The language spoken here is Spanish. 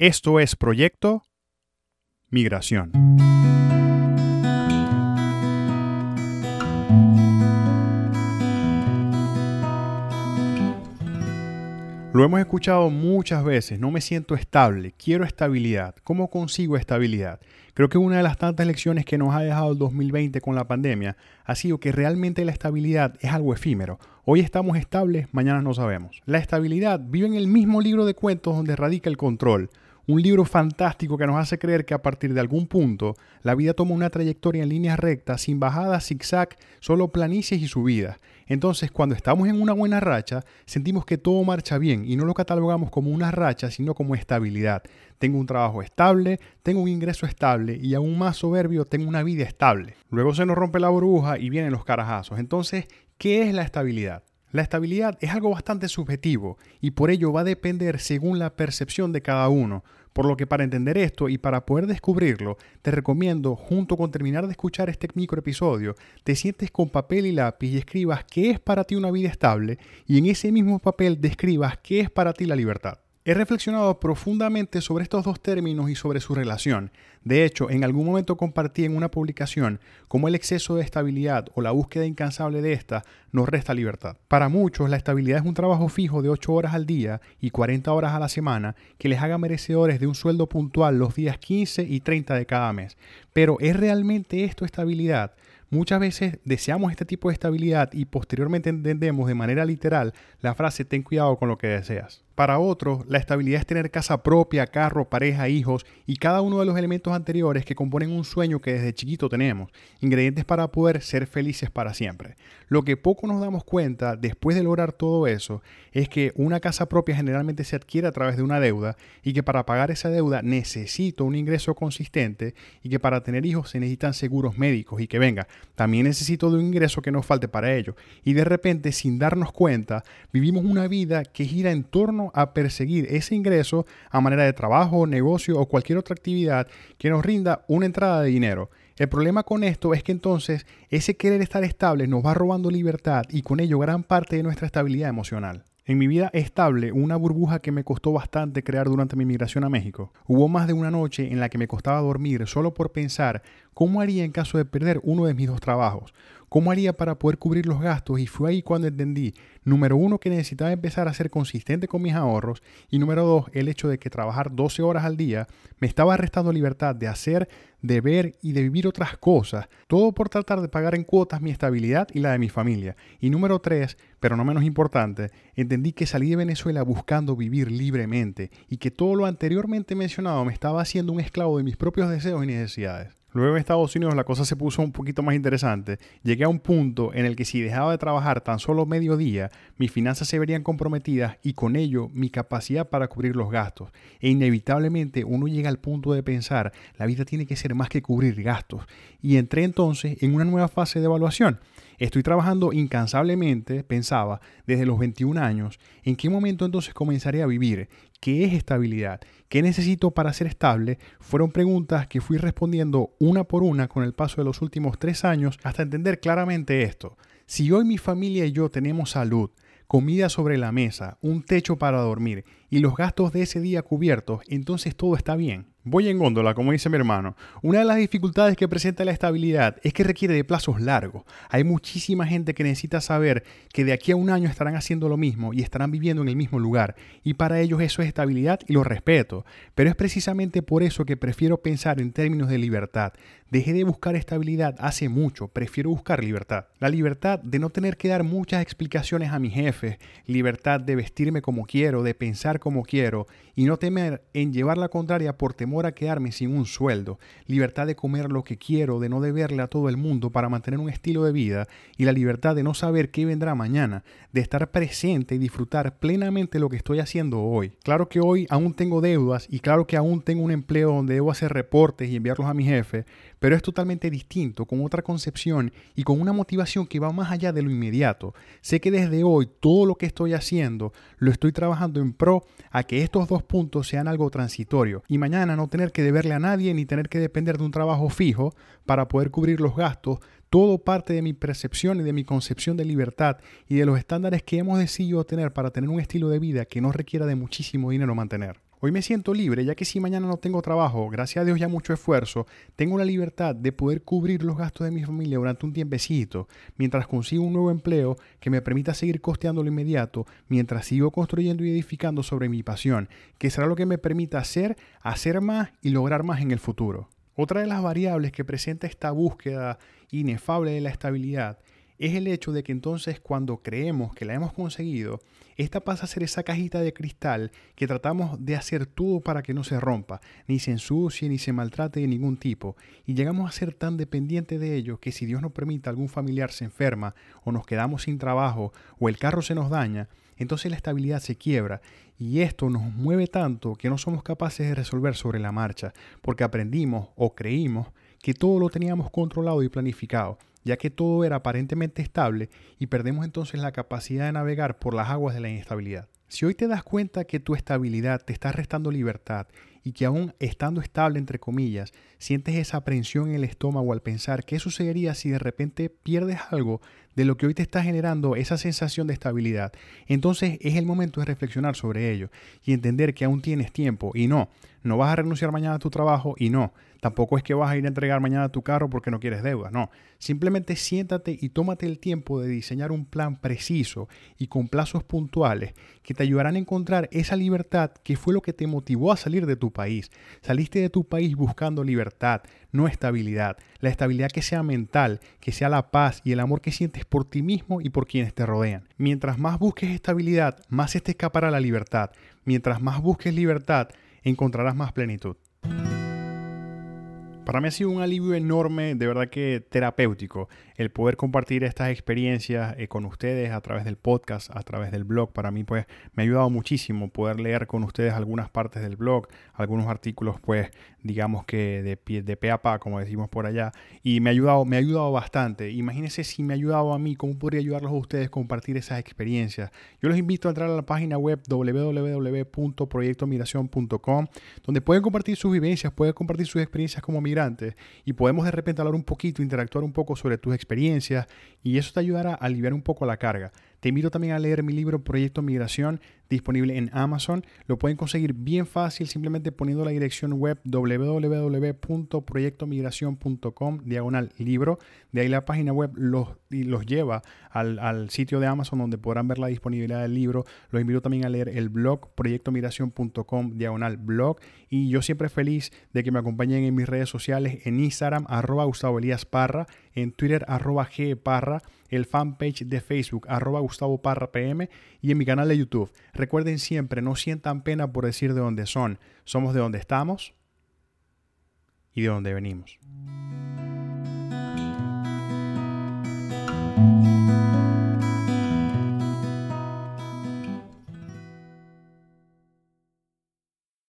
Esto es Proyecto Migración. Lo hemos escuchado muchas veces, no me siento estable, quiero estabilidad. ¿Cómo consigo estabilidad? Creo que una de las tantas lecciones que nos ha dejado el 2020 con la pandemia ha sido que realmente la estabilidad es algo efímero. Hoy estamos estables, mañana no sabemos. La estabilidad vive en el mismo libro de cuentos donde radica el control. Un libro fantástico que nos hace creer que a partir de algún punto la vida toma una trayectoria en línea recta, sin bajadas, zigzag, solo planicies y subidas. Entonces, cuando estamos en una buena racha, sentimos que todo marcha bien y no lo catalogamos como una racha, sino como estabilidad. Tengo un trabajo estable, tengo un ingreso estable y aún más soberbio, tengo una vida estable. Luego se nos rompe la burbuja y vienen los carajazos. Entonces, ¿qué es la estabilidad? La estabilidad es algo bastante subjetivo y por ello va a depender según la percepción de cada uno. Por lo que para entender esto y para poder descubrirlo, te recomiendo, junto con terminar de escuchar este micro episodio, te sientes con papel y lápiz y escribas qué es para ti una vida estable y en ese mismo papel describas qué es para ti la libertad. He reflexionado profundamente sobre estos dos términos y sobre su relación. De hecho, en algún momento compartí en una publicación cómo el exceso de estabilidad o la búsqueda incansable de esta nos resta libertad. Para muchos, la estabilidad es un trabajo fijo de 8 horas al día y 40 horas a la semana que les haga merecedores de un sueldo puntual los días 15 y 30 de cada mes. Pero ¿es realmente esto estabilidad? Muchas veces deseamos este tipo de estabilidad y posteriormente entendemos de manera literal la frase ten cuidado con lo que deseas. Para otros, la estabilidad es tener casa propia, carro, pareja, hijos y cada uno de los elementos anteriores que componen un sueño que desde chiquito tenemos, ingredientes para poder ser felices para siempre. Lo que poco nos damos cuenta después de lograr todo eso es que una casa propia generalmente se adquiere a través de una deuda y que para pagar esa deuda necesito un ingreso consistente y que para tener hijos se necesitan seguros médicos y que venga, también necesito de un ingreso que nos falte para ello. Y de repente, sin darnos cuenta, vivimos una vida que gira en torno a perseguir ese ingreso a manera de trabajo, negocio o cualquier otra actividad que nos rinda una entrada de dinero. El problema con esto es que entonces ese querer estar estable nos va robando libertad y con ello gran parte de nuestra estabilidad emocional. En mi vida estable, una burbuja que me costó bastante crear durante mi migración a México. Hubo más de una noche en la que me costaba dormir solo por pensar cómo haría en caso de perder uno de mis dos trabajos. ¿Cómo haría para poder cubrir los gastos? Y fue ahí cuando entendí, número uno, que necesitaba empezar a ser consistente con mis ahorros y número dos, el hecho de que trabajar 12 horas al día me estaba restando libertad de hacer, de ver y de vivir otras cosas, todo por tratar de pagar en cuotas mi estabilidad y la de mi familia. Y número tres, pero no menos importante, entendí que salí de Venezuela buscando vivir libremente y que todo lo anteriormente mencionado me estaba haciendo un esclavo de mis propios deseos y necesidades. Luego en Estados Unidos la cosa se puso un poquito más interesante. Llegué a un punto en el que si dejaba de trabajar tan solo medio día, mis finanzas se verían comprometidas y con ello mi capacidad para cubrir los gastos. E inevitablemente uno llega al punto de pensar, la vida tiene que ser más que cubrir gastos. Y entré entonces en una nueva fase de evaluación. Estoy trabajando incansablemente, pensaba, desde los 21 años, ¿en qué momento entonces comenzaré a vivir? ¿Qué es estabilidad? ¿Qué necesito para ser estable? Fueron preguntas que fui respondiendo una por una con el paso de los últimos tres años hasta entender claramente esto. Si hoy mi familia y yo tenemos salud, comida sobre la mesa, un techo para dormir y los gastos de ese día cubiertos, entonces todo está bien. Voy en góndola, como dice mi hermano. Una de las dificultades que presenta la estabilidad es que requiere de plazos largos. Hay muchísima gente que necesita saber que de aquí a un año estarán haciendo lo mismo y estarán viviendo en el mismo lugar. Y para ellos eso es estabilidad y lo respeto. Pero es precisamente por eso que prefiero pensar en términos de libertad. Dejé de buscar estabilidad hace mucho, prefiero buscar libertad. La libertad de no tener que dar muchas explicaciones a mi jefe, libertad de vestirme como quiero, de pensar como quiero y no temer en llevar la contraria por temor quedarme sin un sueldo, libertad de comer lo que quiero, de no deberle a todo el mundo para mantener un estilo de vida y la libertad de no saber qué vendrá mañana, de estar presente y disfrutar plenamente lo que estoy haciendo hoy. Claro que hoy aún tengo deudas y claro que aún tengo un empleo donde debo hacer reportes y enviarlos a mi jefe, pero es totalmente distinto, con otra concepción y con una motivación que va más allá de lo inmediato. Sé que desde hoy todo lo que estoy haciendo lo estoy trabajando en pro a que estos dos puntos sean algo transitorio y mañana no tener que deberle a nadie ni tener que depender de un trabajo fijo para poder cubrir los gastos, todo parte de mi percepción y de mi concepción de libertad y de los estándares que hemos decidido tener para tener un estilo de vida que no requiera de muchísimo dinero mantener. Hoy me siento libre, ya que si mañana no tengo trabajo, gracias a Dios ya mucho esfuerzo, tengo la libertad de poder cubrir los gastos de mi familia durante un tiempecito, mientras consigo un nuevo empleo que me permita seguir costeando lo inmediato, mientras sigo construyendo y edificando sobre mi pasión, que será lo que me permita hacer, hacer más y lograr más en el futuro. Otra de las variables que presenta esta búsqueda inefable de la estabilidad es el hecho de que entonces cuando creemos que la hemos conseguido, esta pasa a ser esa cajita de cristal que tratamos de hacer todo para que no se rompa, ni se ensucie, ni se maltrate de ningún tipo, y llegamos a ser tan dependientes de ello que si Dios nos permite algún familiar se enferma, o nos quedamos sin trabajo, o el carro se nos daña, entonces la estabilidad se quiebra. Y esto nos mueve tanto que no somos capaces de resolver sobre la marcha, porque aprendimos o creímos que todo lo teníamos controlado y planificado ya que todo era aparentemente estable y perdemos entonces la capacidad de navegar por las aguas de la inestabilidad. Si hoy te das cuenta que tu estabilidad te está restando libertad y que aún estando estable, entre comillas, sientes esa aprensión en el estómago al pensar qué sucedería si de repente pierdes algo de lo que hoy te está generando esa sensación de estabilidad, entonces es el momento de reflexionar sobre ello y entender que aún tienes tiempo. Y no, no vas a renunciar mañana a tu trabajo y no, tampoco es que vas a ir a entregar mañana tu carro porque no quieres deuda, no, simplemente siéntate y tómate el tiempo de diseñar un plan preciso y con plazos puntuales que te ayudarán a encontrar esa libertad que fue lo que te motivó a salir de tu país. Saliste de tu país buscando libertad, no estabilidad, la estabilidad que sea mental, que sea la paz y el amor que sientes por ti mismo y por quienes te rodean. Mientras más busques estabilidad, más se te escapará la libertad. Mientras más busques libertad, encontrarás más plenitud. Para mí ha sido un alivio enorme, de verdad que terapéutico, el poder compartir estas experiencias eh, con ustedes a través del podcast, a través del blog. Para mí, pues, me ha ayudado muchísimo poder leer con ustedes algunas partes del blog, algunos artículos, pues, digamos que de pie, de pe a pa, como decimos por allá. Y me ha ayudado, me ha ayudado bastante. Imagínense si me ha ayudado a mí, cómo podría ayudarlos a ustedes a compartir esas experiencias. Yo los invito a entrar a la página web www.proyectomigración.com, donde pueden compartir sus vivencias, pueden compartir sus experiencias como migrantes y podemos de repente hablar un poquito, interactuar un poco sobre tus experiencias y eso te ayudará a aliviar un poco la carga. Te invito también a leer mi libro Proyecto Migración, disponible en Amazon. Lo pueden conseguir bien fácil simplemente poniendo la dirección web www.proyectomigración.com diagonal libro. De ahí la página web los, los lleva al, sitio de Amazon donde podrán ver la disponibilidad del libro. Los invito también a leer el blog proyectomigración.com diagonal blog. Y yo siempre feliz de que me acompañen en mis redes sociales en Instagram arroba Gustavo Elías Parra, en Twitter arroba G Parra el fanpage de Facebook, arroba Gustavo Parra PM, y en mi canal de YouTube. Recuerden siempre, no sientan pena por decir de dónde son. Somos de donde estamos y de dónde venimos.